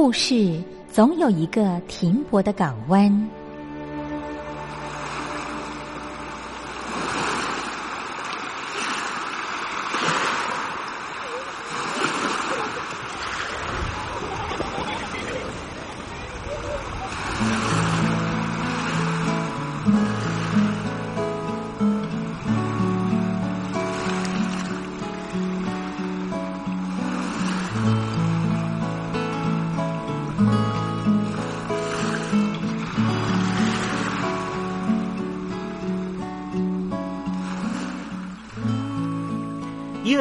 故事总有一个停泊的港湾。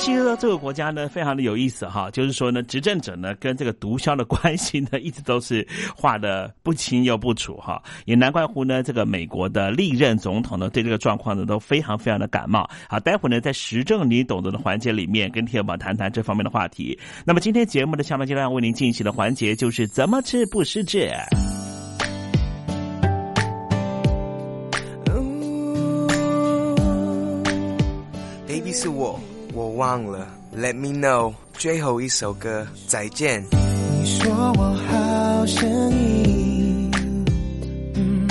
其实呢这个国家呢，非常的有意思哈，就是说呢，执政者呢跟这个毒枭的关系呢，一直都是画的不清又不楚哈，也难怪乎呢，这个美国的历任总统呢，对这个状况呢都非常非常的感冒。好，待会呢，在时政你懂得的环节里面，跟天宝谈谈这方面的话题。那么今天节目的下半阶段为您进行的环节就是怎么吃不失智。Baby 是我，我忘了。Let me know，最后一首歌，再见。你说我好声音，嗯，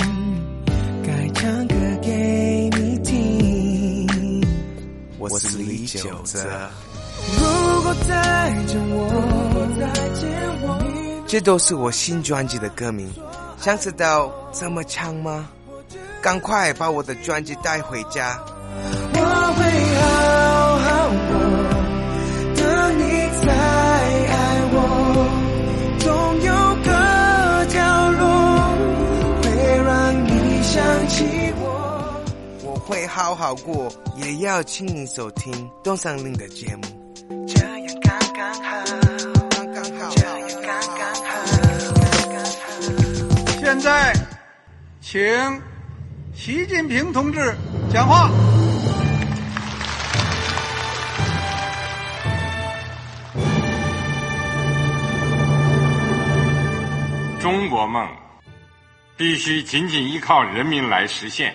该唱歌给你听。我是李玖哲。如果再见我，再见我，这都是我新专辑的歌名。想知道怎么唱吗？赶快把我的专辑带回家。会好好过，也要亲你收听东山林的节目。这样刚刚好，刚刚好，这样刚刚好，刚刚好。现在，请习近平同志讲话。中国梦必须紧紧依靠人民来实现。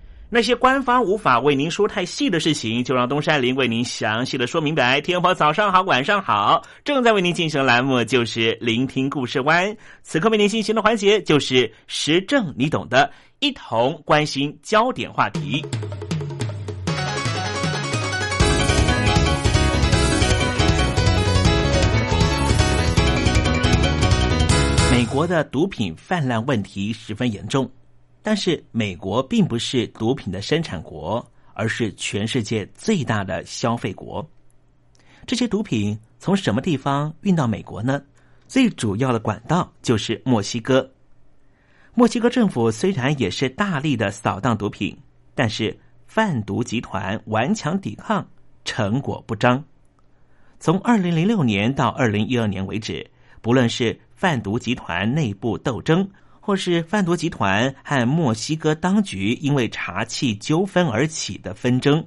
那些官方无法为您说太细的事情，就让东山林为您详细的说明白。天婆早上好，晚上好，正在为您进行的栏目就是聆听故事湾。此刻为您进行的环节就是时政，你懂的，一同关心焦点话题。美国的毒品泛滥问题十分严重。但是美国并不是毒品的生产国，而是全世界最大的消费国。这些毒品从什么地方运到美国呢？最主要的管道就是墨西哥。墨西哥政府虽然也是大力的扫荡毒品，但是贩毒集团顽强抵抗，成果不彰。从二零零六年到二零一二年为止，不论是贩毒集团内部斗争，或是贩毒集团和墨西哥当局因为查气纠纷而起的纷争，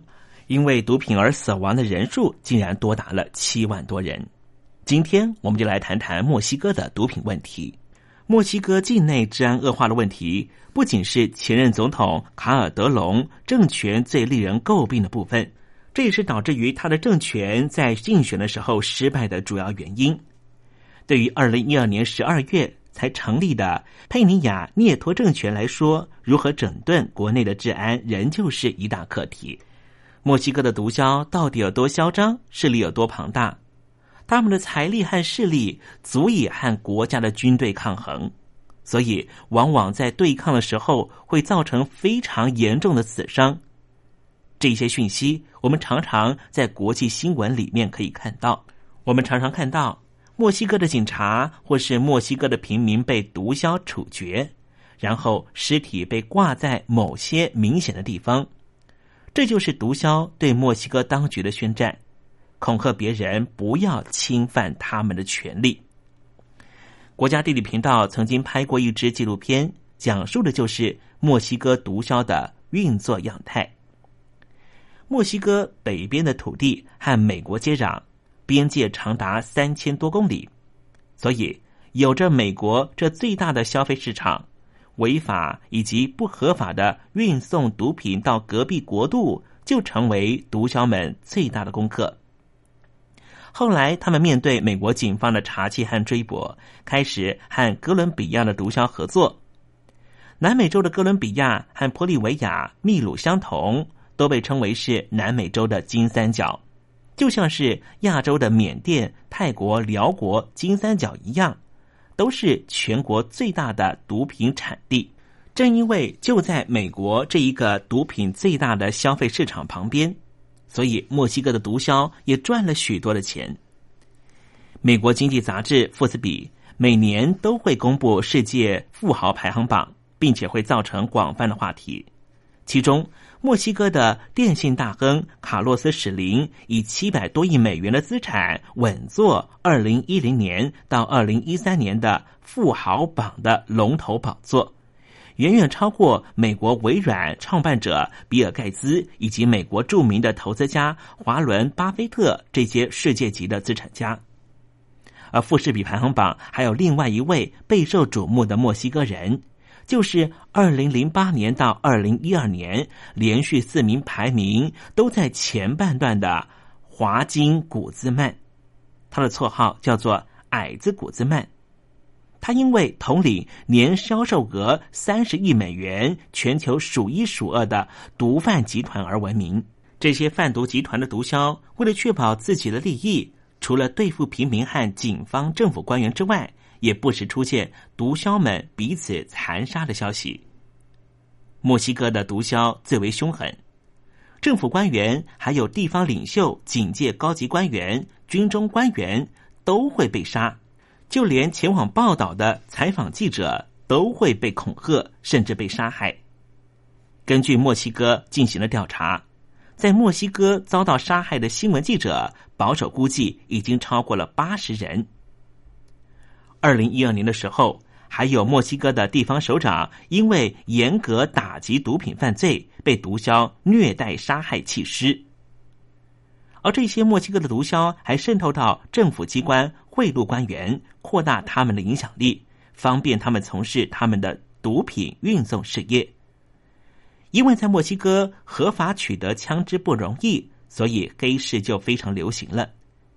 因为毒品而死亡的人数竟然多达了七万多人。今天我们就来谈谈墨西哥的毒品问题。墨西哥境内治安恶化的问题，不仅是前任总统卡尔德隆政权最令人诟病的部分，这也是导致于他的政权在竞选的时候失败的主要原因。对于二零一二年十二月才成立的佩尼亚涅托政权来说，如何整顿国内的治安，仍旧是一大课题。墨西哥的毒枭到底有多嚣张，势力有多庞大？他们的财力和势力足以和国家的军队抗衡，所以往往在对抗的时候会造成非常严重的死伤。这些讯息我们常常在国际新闻里面可以看到。我们常常看到墨西哥的警察或是墨西哥的平民被毒枭处决，然后尸体被挂在某些明显的地方，这就是毒枭对墨西哥当局的宣战。恐吓别人不要侵犯他们的权利。国家地理频道曾经拍过一支纪录片，讲述的就是墨西哥毒枭的运作样态。墨西哥北边的土地和美国接壤，边界长达三千多公里，所以有着美国这最大的消费市场，违法以及不合法的运送毒品到隔壁国度，就成为毒枭们最大的功课。后来，他们面对美国警方的查缉和追捕，开始和哥伦比亚的毒枭合作。南美洲的哥伦比亚和玻利维亚、秘鲁相同，都被称为是南美洲的金三角，就像是亚洲的缅甸、泰国、辽国金三角一样，都是全国最大的毒品产地。正因为就在美国这一个毒品最大的消费市场旁边。所以，墨西哥的毒枭也赚了许多的钱。美国经济杂志《富斯比》每年都会公布世界富豪排行榜，并且会造成广泛的话题。其中，墨西哥的电信大亨卡洛斯·史林以七百多亿美元的资产稳坐二零一零年到二零一三年的富豪榜的龙头宝座。远远超过美国微软创办者比尔盖茨以及美国著名的投资家华伦巴菲特这些世界级的资产家，而富士比排行榜还有另外一位备受瞩目的墨西哥人，就是二零零八年到二零一二年连续四名排名都在前半段的华金古兹曼，他的绰号叫做矮子古兹曼。他因为统领年销售额三十亿美元、全球数一数二的毒贩集团而闻名。这些贩毒集团的毒枭为了确保自己的利益，除了对付平民和警方、政府官员之外，也不时出现毒枭们彼此残杀的消息。墨西哥的毒枭最为凶狠，政府官员、还有地方领袖、警界高级官员、军中官员都会被杀。就连前往报道的采访记者都会被恐吓，甚至被杀害。根据墨西哥进行了调查，在墨西哥遭到杀害的新闻记者，保守估计已经超过了八十人。二零一二年的时候，还有墨西哥的地方首长因为严格打击毒品犯罪，被毒枭虐待杀害弃尸。而这些墨西哥的毒枭还渗透到政府机关，贿赂官员，扩大他们的影响力，方便他们从事他们的毒品运送事业。因为在墨西哥合法取得枪支不容易，所以黑市就非常流行了，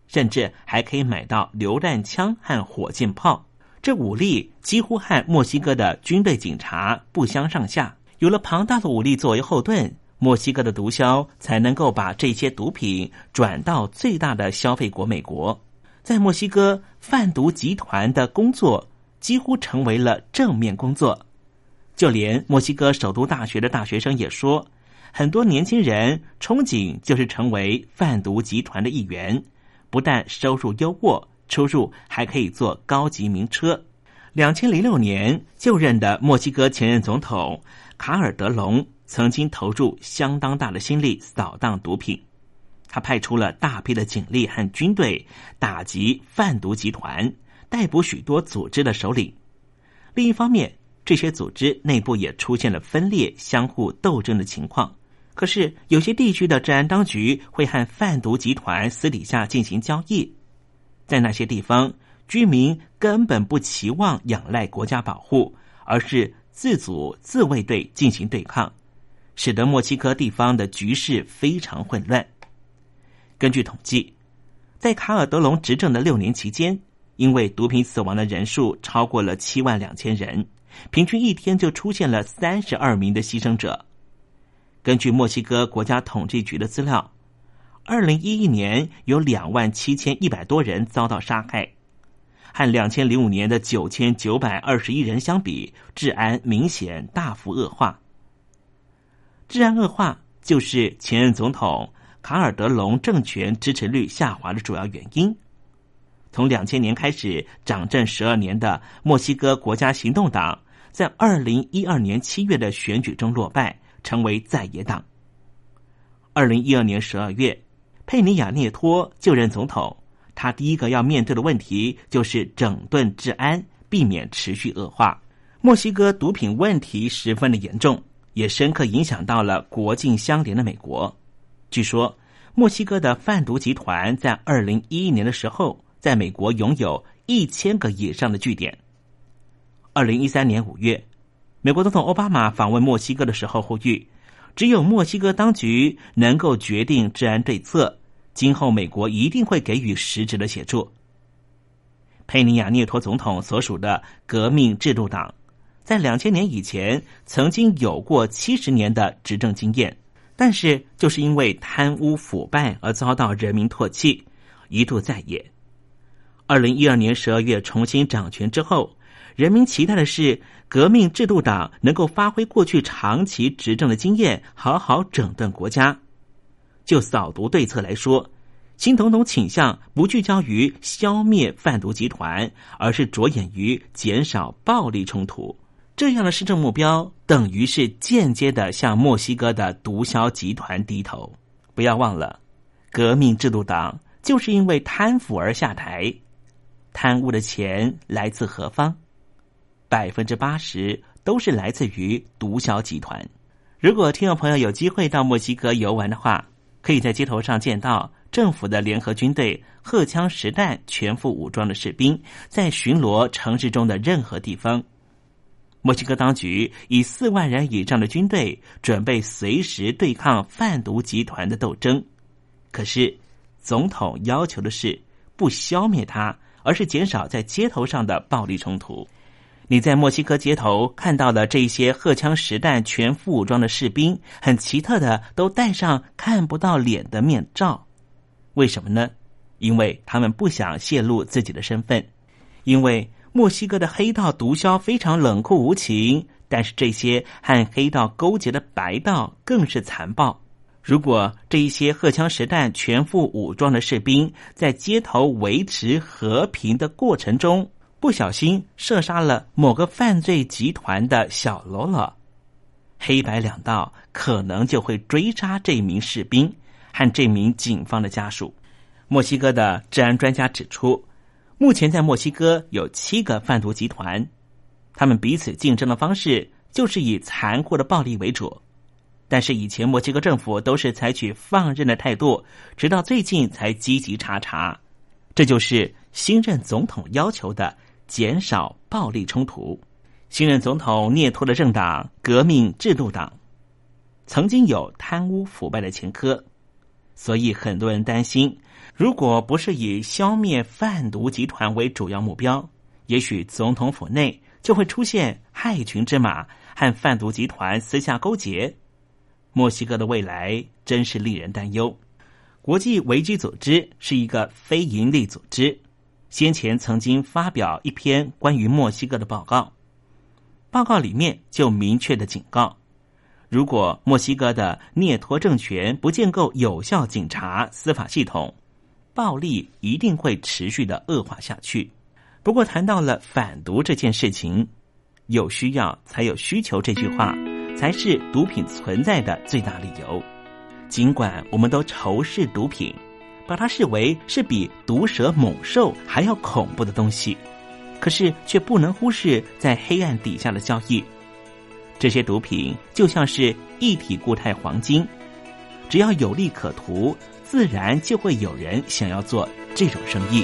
甚至还可以买到榴弹枪和火箭炮。这武力几乎和墨西哥的军队警察不相上下。有了庞大的武力作为后盾。墨西哥的毒枭才能够把这些毒品转到最大的消费国美国，在墨西哥贩毒集团的工作几乎成为了正面工作，就连墨西哥首都大学的大学生也说，很多年轻人憧憬就是成为贩毒集团的一员，不但收入优渥，出入还可以坐高级名车。两千零六年就任的墨西哥前任总统卡尔德隆。曾经投入相当大的心力扫荡毒品，他派出了大批的警力和军队打击贩毒集团，逮捕许多组织的首领。另一方面，这些组织内部也出现了分裂、相互斗争的情况。可是，有些地区的治安当局会和贩毒集团私底下进行交易，在那些地方，居民根本不期望仰赖国家保护，而是自组自卫队进行对抗，使得墨西哥地方的局势非常混乱。根据统计，在卡尔德隆执政的六年期间，因为毒品死亡的人数超过了七万两千人，平均一天就出现了三十二名的牺牲者。根据墨西哥国家统计局的资料，二零一一年有两万七千一百多人遭到杀害，和两千零五年的九千九百二十一人相比，治安明显大幅恶化。治安恶化就是前任总统卡尔德隆政权支持率下滑的主要原因。从两千年开始掌政十二年的墨西哥国家行动党，在二零一二年七月的选举中落败。成为在野党。二零一二年十二月，佩尼亚涅托就任总统，他第一个要面对的问题就是整顿治安，避免持续恶化。墨西哥毒品问题十分的严重，也深刻影响到了国境相连的美国。据说，墨西哥的贩毒集团在二零一一年的时候，在美国拥有一千个以上的据点。二零一三年五月。美国总统奥巴马访问墨西哥的时候呼吁，只有墨西哥当局能够决定治安对策，今后美国一定会给予实质的协助。佩尼亚涅托总统所属的革命制度党，在两千年以前曾经有过七十年的执政经验，但是就是因为贪污腐败而遭到人民唾弃，一度在野。二零一二年十二月重新掌权之后。人民期待的是，革命制度党能够发挥过去长期执政的经验，好好整顿国家。就扫毒对策来说，新总统倾向不聚焦于消灭贩毒集团，而是着眼于减少暴力冲突。这样的施政目标，等于是间接的向墨西哥的毒枭集团低头。不要忘了，革命制度党就是因为贪腐而下台，贪污的钱来自何方？百分之八十都是来自于毒枭集团。如果听众朋友有机会到墨西哥游玩的话，可以在街头上见到政府的联合军队荷枪实弹、全副武装的士兵在巡逻城市中的任何地方。墨西哥当局以四万人以上的军队准备随时对抗贩毒集团的斗争。可是，总统要求的是不消灭它，而是减少在街头上的暴力冲突。你在墨西哥街头看到了这些荷枪实弹、全副武装的士兵，很奇特的都戴上看不到脸的面罩，为什么呢？因为他们不想泄露自己的身份。因为墨西哥的黑道毒枭非常冷酷无情，但是这些和黑道勾结的白道更是残暴。如果这一些荷枪实弹、全副武装的士兵在街头维持和平的过程中，不小心射杀了某个犯罪集团的小喽啰，黑白两道可能就会追杀这名士兵和这名警方的家属。墨西哥的治安专家指出，目前在墨西哥有七个贩毒集团，他们彼此竞争的方式就是以残酷的暴力为主。但是以前墨西哥政府都是采取放任的态度，直到最近才积极查查。这就是新任总统要求的。减少暴力冲突。新任总统涅托的政党革命制度党曾经有贪污腐败的前科，所以很多人担心，如果不是以消灭贩毒集团为主要目标，也许总统府内就会出现害群之马和贩毒集团私下勾结。墨西哥的未来真是令人担忧。国际危机组织是一个非营利组织。先前曾经发表一篇关于墨西哥的报告，报告里面就明确的警告：如果墨西哥的涅托政权不建构有效警察司法系统，暴力一定会持续的恶化下去。不过，谈到了反毒这件事情，有需要才有需求这句话，才是毒品存在的最大理由。尽管我们都仇视毒品。把它视为是比毒蛇猛兽还要恐怖的东西，可是却不能忽视在黑暗底下的交易。这些毒品就像是一体固态黄金，只要有利可图，自然就会有人想要做这种生意。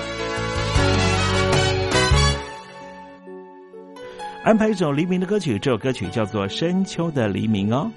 安排一首黎明的歌曲，这首歌曲叫做《深秋的黎明》哦。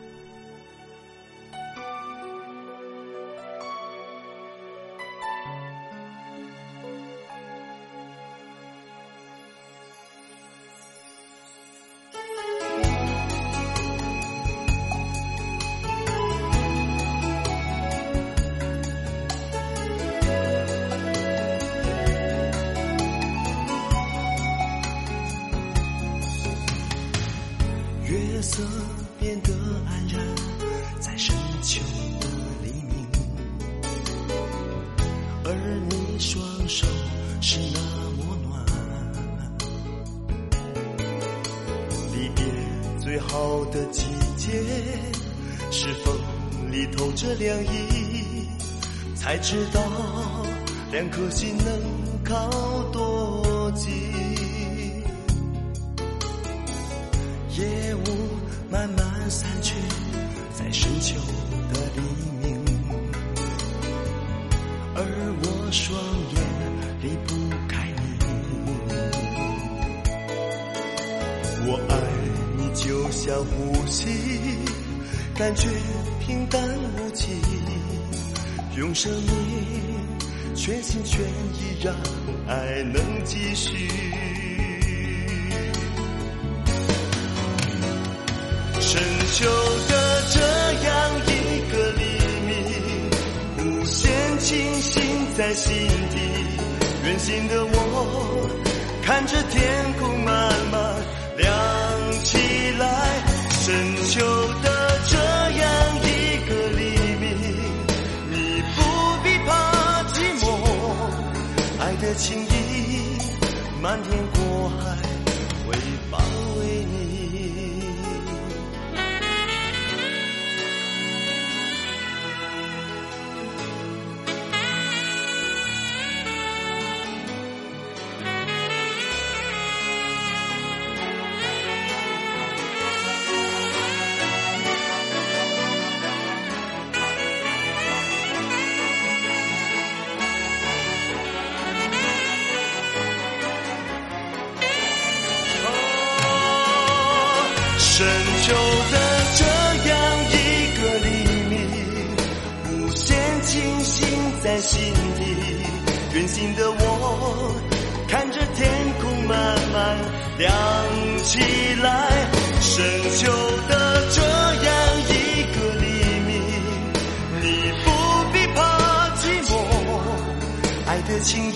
心底。远行的我，看着天空慢慢亮起来。深秋的这样一个黎明，你不必怕寂寞，爱的情意漫天过海远行的我，看着天空慢慢亮起来，深秋的这样一个黎明，你不必怕寂寞，爱的情意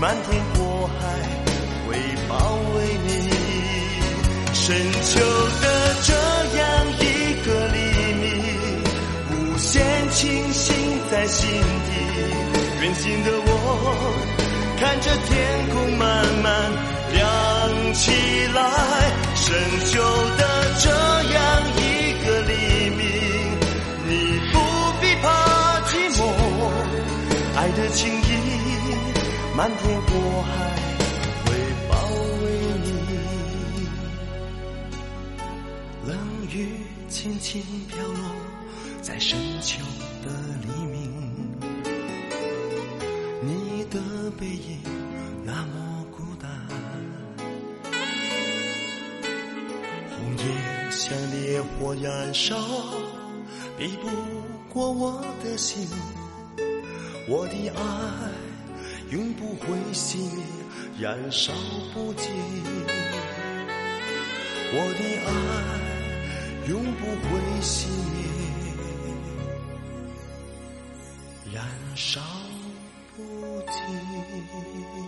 漫天过海会包围你，深秋的这样一个黎明，无限清醒在心底。远行的我，看着天空慢慢亮起来，深秋的这样一个黎明，你不必怕寂寞，爱的情意漫天过海会包围你，冷雨轻轻飘落在深秋的黎明。的背影那么孤单，红叶像烈火燃烧，比不过我的心。我的爱永不会熄灭，燃烧不尽。我的爱永不会熄灭，燃烧。Thank you.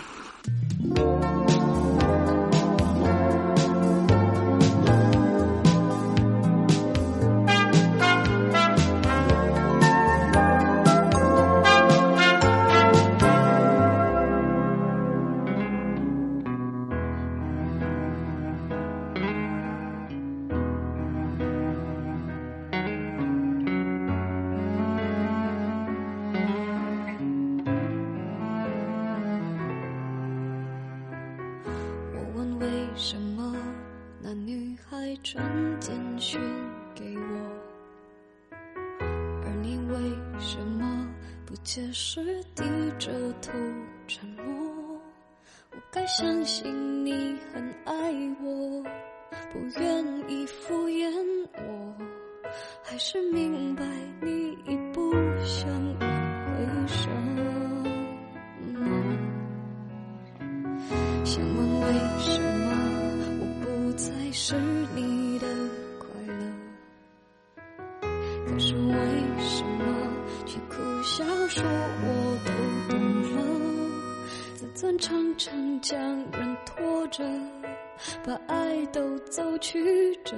传简讯给我，而你为什么不解释，低着头沉默？我该相信你很爱我，不愿意敷衍我，还是明白你已不想挽回什么？想问为什么我不再是常常将人拖着，把爱都走曲折。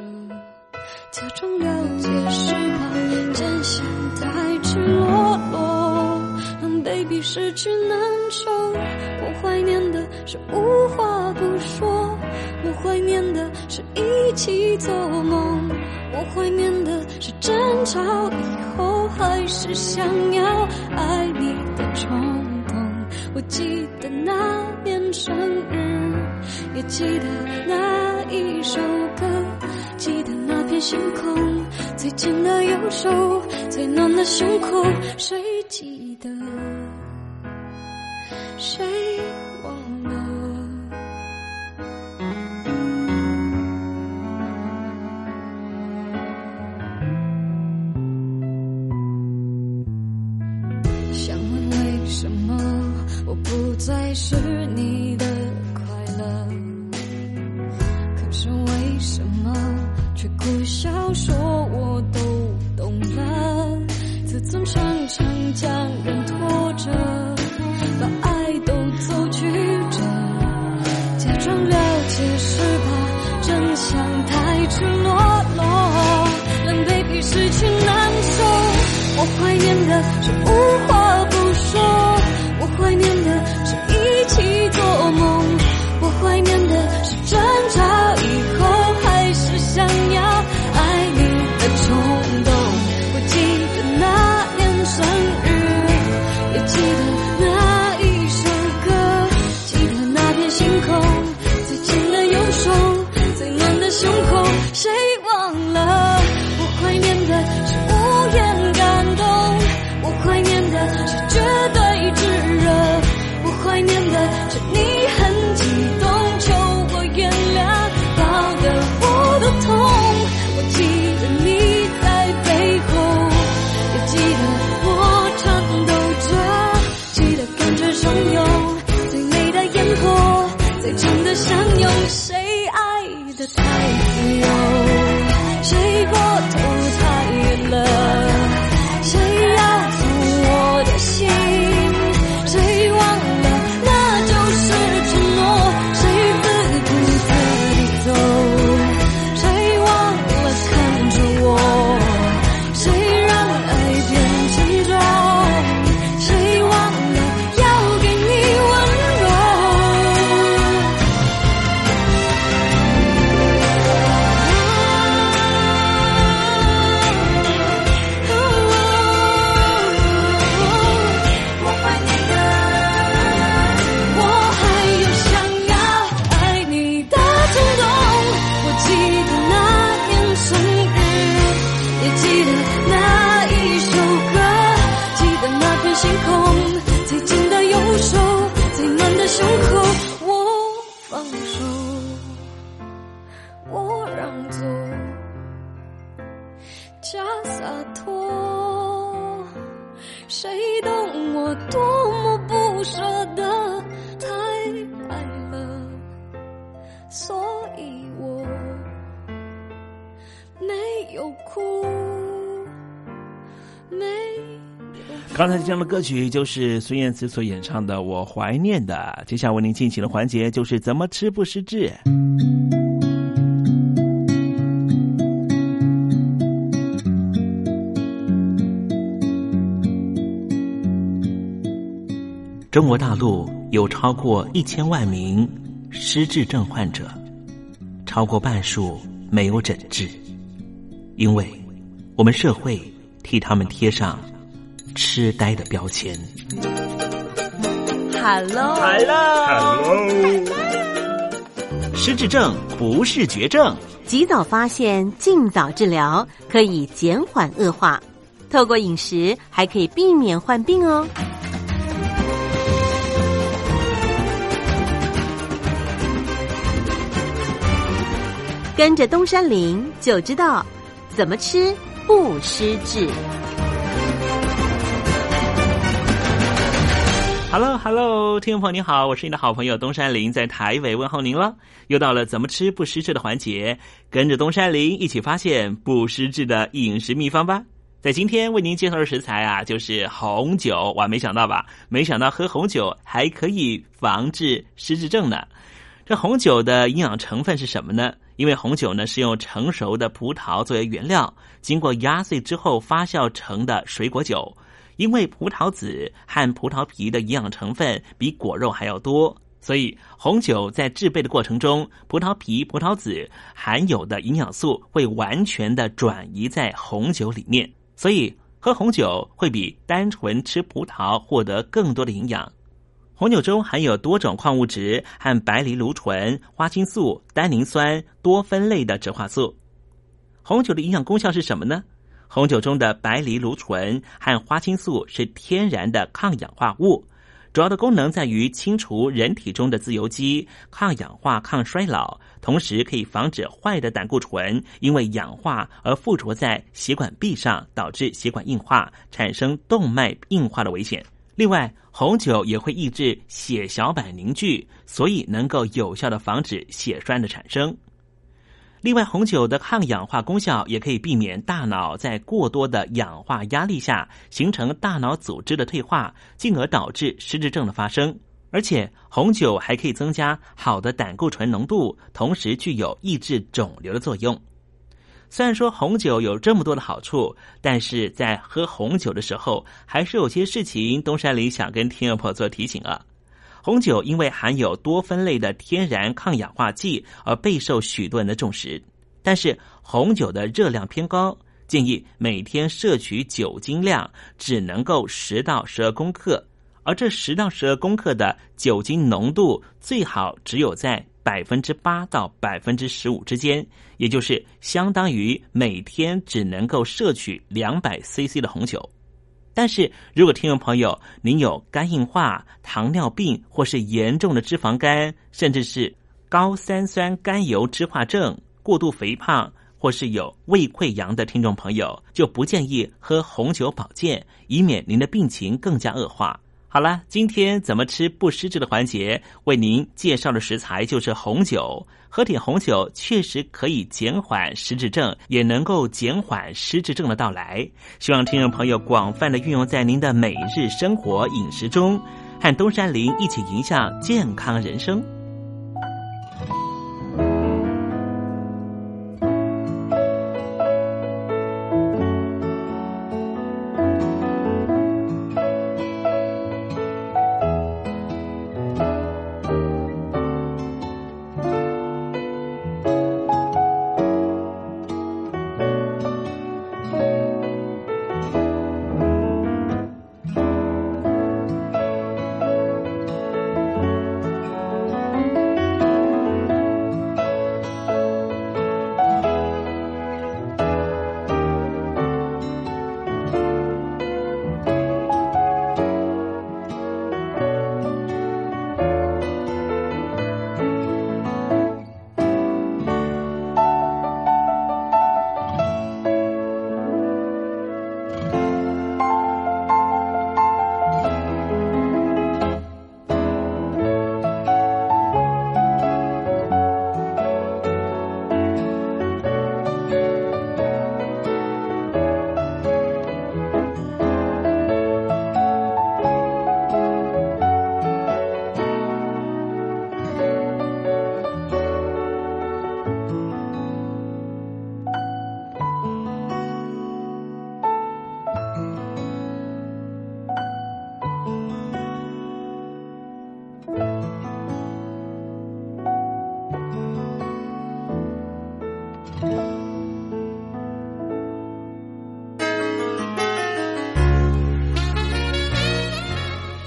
假装了解是怕真相太赤裸裸，让 baby 失去难受。我怀念的是无话不说，我怀念的是一起做梦，我怀念的是争吵以后还是想要爱你的冲动。我记得那年生日，也记得那一首歌。记得那片星空，最紧的右手，最暖的胸口，谁记得？谁歌曲就是孙燕姿所演唱的《我怀念的》。接下来为您进行的环节就是怎么吃不失智。中国大陆有超过一千万名失智症患者，超过半数没有诊治，因为我们社会替他们贴上痴呆的标签。Hello，Hello，Hello，失智症不是绝症，及早发现，尽早治疗，可以减缓恶化。透过饮食，还可以避免患病哦。跟着东山林就知道怎么吃不失智。Hello，Hello，听众朋友您好，我是你的好朋友东山林，在台北问候您了。又到了怎么吃不失智的环节，跟着东山林一起发现不失智的饮食秘方吧。在今天为您介绍的食材啊，就是红酒。哇，没想到吧？没想到喝红酒还可以防治失智症呢。这红酒的营养成分是什么呢？因为红酒呢是用成熟的葡萄作为原料，经过压碎之后发酵成的水果酒。因为葡萄籽和葡萄皮的营养成分比果肉还要多，所以红酒在制备的过程中，葡萄皮、葡萄籽含有的营养素会完全的转移在红酒里面，所以喝红酒会比单纯吃葡萄获得更多的营养。红酒中含有多种矿物质和白藜芦醇、花青素、单宁酸、多酚类的植化素。红酒的营养功效是什么呢？红酒中的白藜芦醇和花青素是天然的抗氧化物，主要的功能在于清除人体中的自由基、抗氧化、抗衰老，同时可以防止坏的胆固醇因为氧化而附着在血管壁上，导致血管硬化，产生动脉硬化的危险。另外，红酒也会抑制血小板凝聚，所以能够有效的防止血栓的产生。另外，红酒的抗氧化功效也可以避免大脑在过多的氧化压力下形成大脑组织的退化，进而导致失智症的发生。而且，红酒还可以增加好的胆固醇浓度，同时具有抑制肿瘤的作用。虽然说红酒有这么多的好处，但是在喝红酒的时候，还是有些事情东山里想跟听众朋友做提醒啊。红酒因为含有多酚类的天然抗氧化剂，而备受许多人的重视。但是红酒的热量偏高，建议每天摄取酒精量只能够十到十二公克，而这十到十二公克的酒精浓度最好只有在百分之八到百分之十五之间，也就是相当于每天只能够摄取两百 CC 的红酒。但是如果听众朋友您有肝硬化、糖尿病或是严重的脂肪肝，甚至是高三酸甘油脂化症、过度肥胖，或是有胃溃疡的听众朋友，就不建议喝红酒保健，以免您的病情更加恶化。好了，今天怎么吃不失智的环节，为您介绍的食材就是红酒。喝点红酒确实可以减缓失智症，也能够减缓失智症的到来。希望听众朋友广泛的运用在您的每日生活饮食中，和东山林一起迎向健康人生。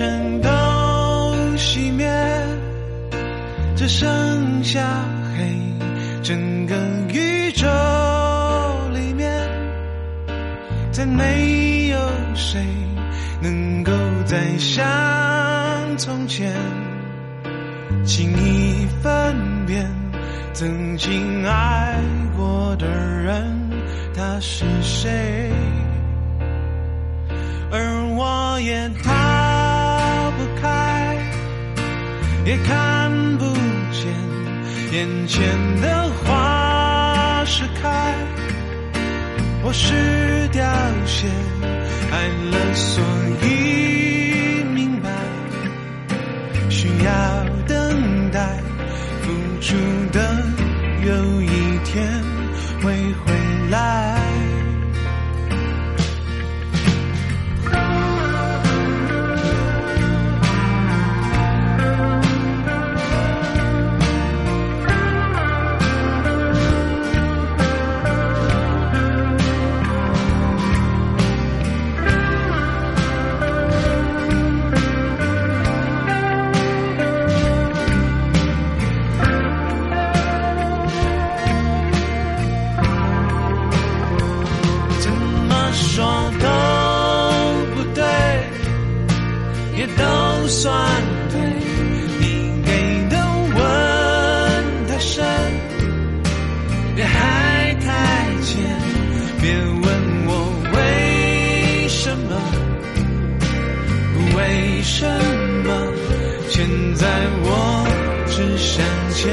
全都熄灭，只剩下黑，整个宇宙里面，再没有谁能够再像从前轻易分辨曾经爱过的人他是谁。而我也太也看不见眼前的花是开，我是凋谢，爱了所以明白，需要也都算对。你给的吻太深，别还太浅。别问我为什么，为什么？现在我只想牵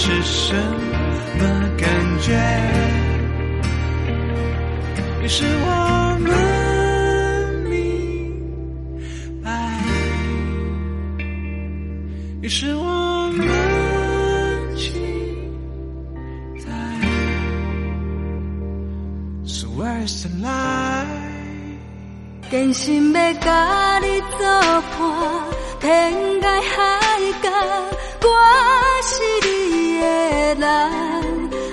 是什么感觉。于是我们明白，于是我们期待。So where's the lie？真心要甲你作伴，天涯海角，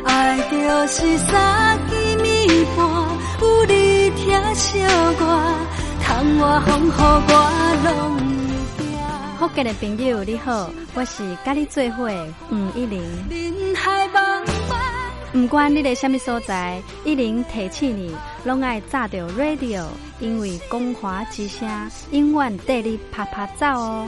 爱就是三更暝半，有你疼惜我，窗外风雨我拢不惊。福建的朋友你好，我是甲你做伙的黄一玲。人海茫茫。不管你在什么所在，一零提醒你，拢爱炸着 radio，因为光华之声永远带你啪啪走哦。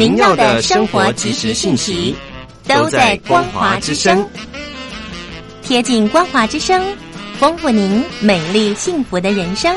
您要的生活及时信息都在光华之声，贴近光华之声，丰富您美丽幸福的人生。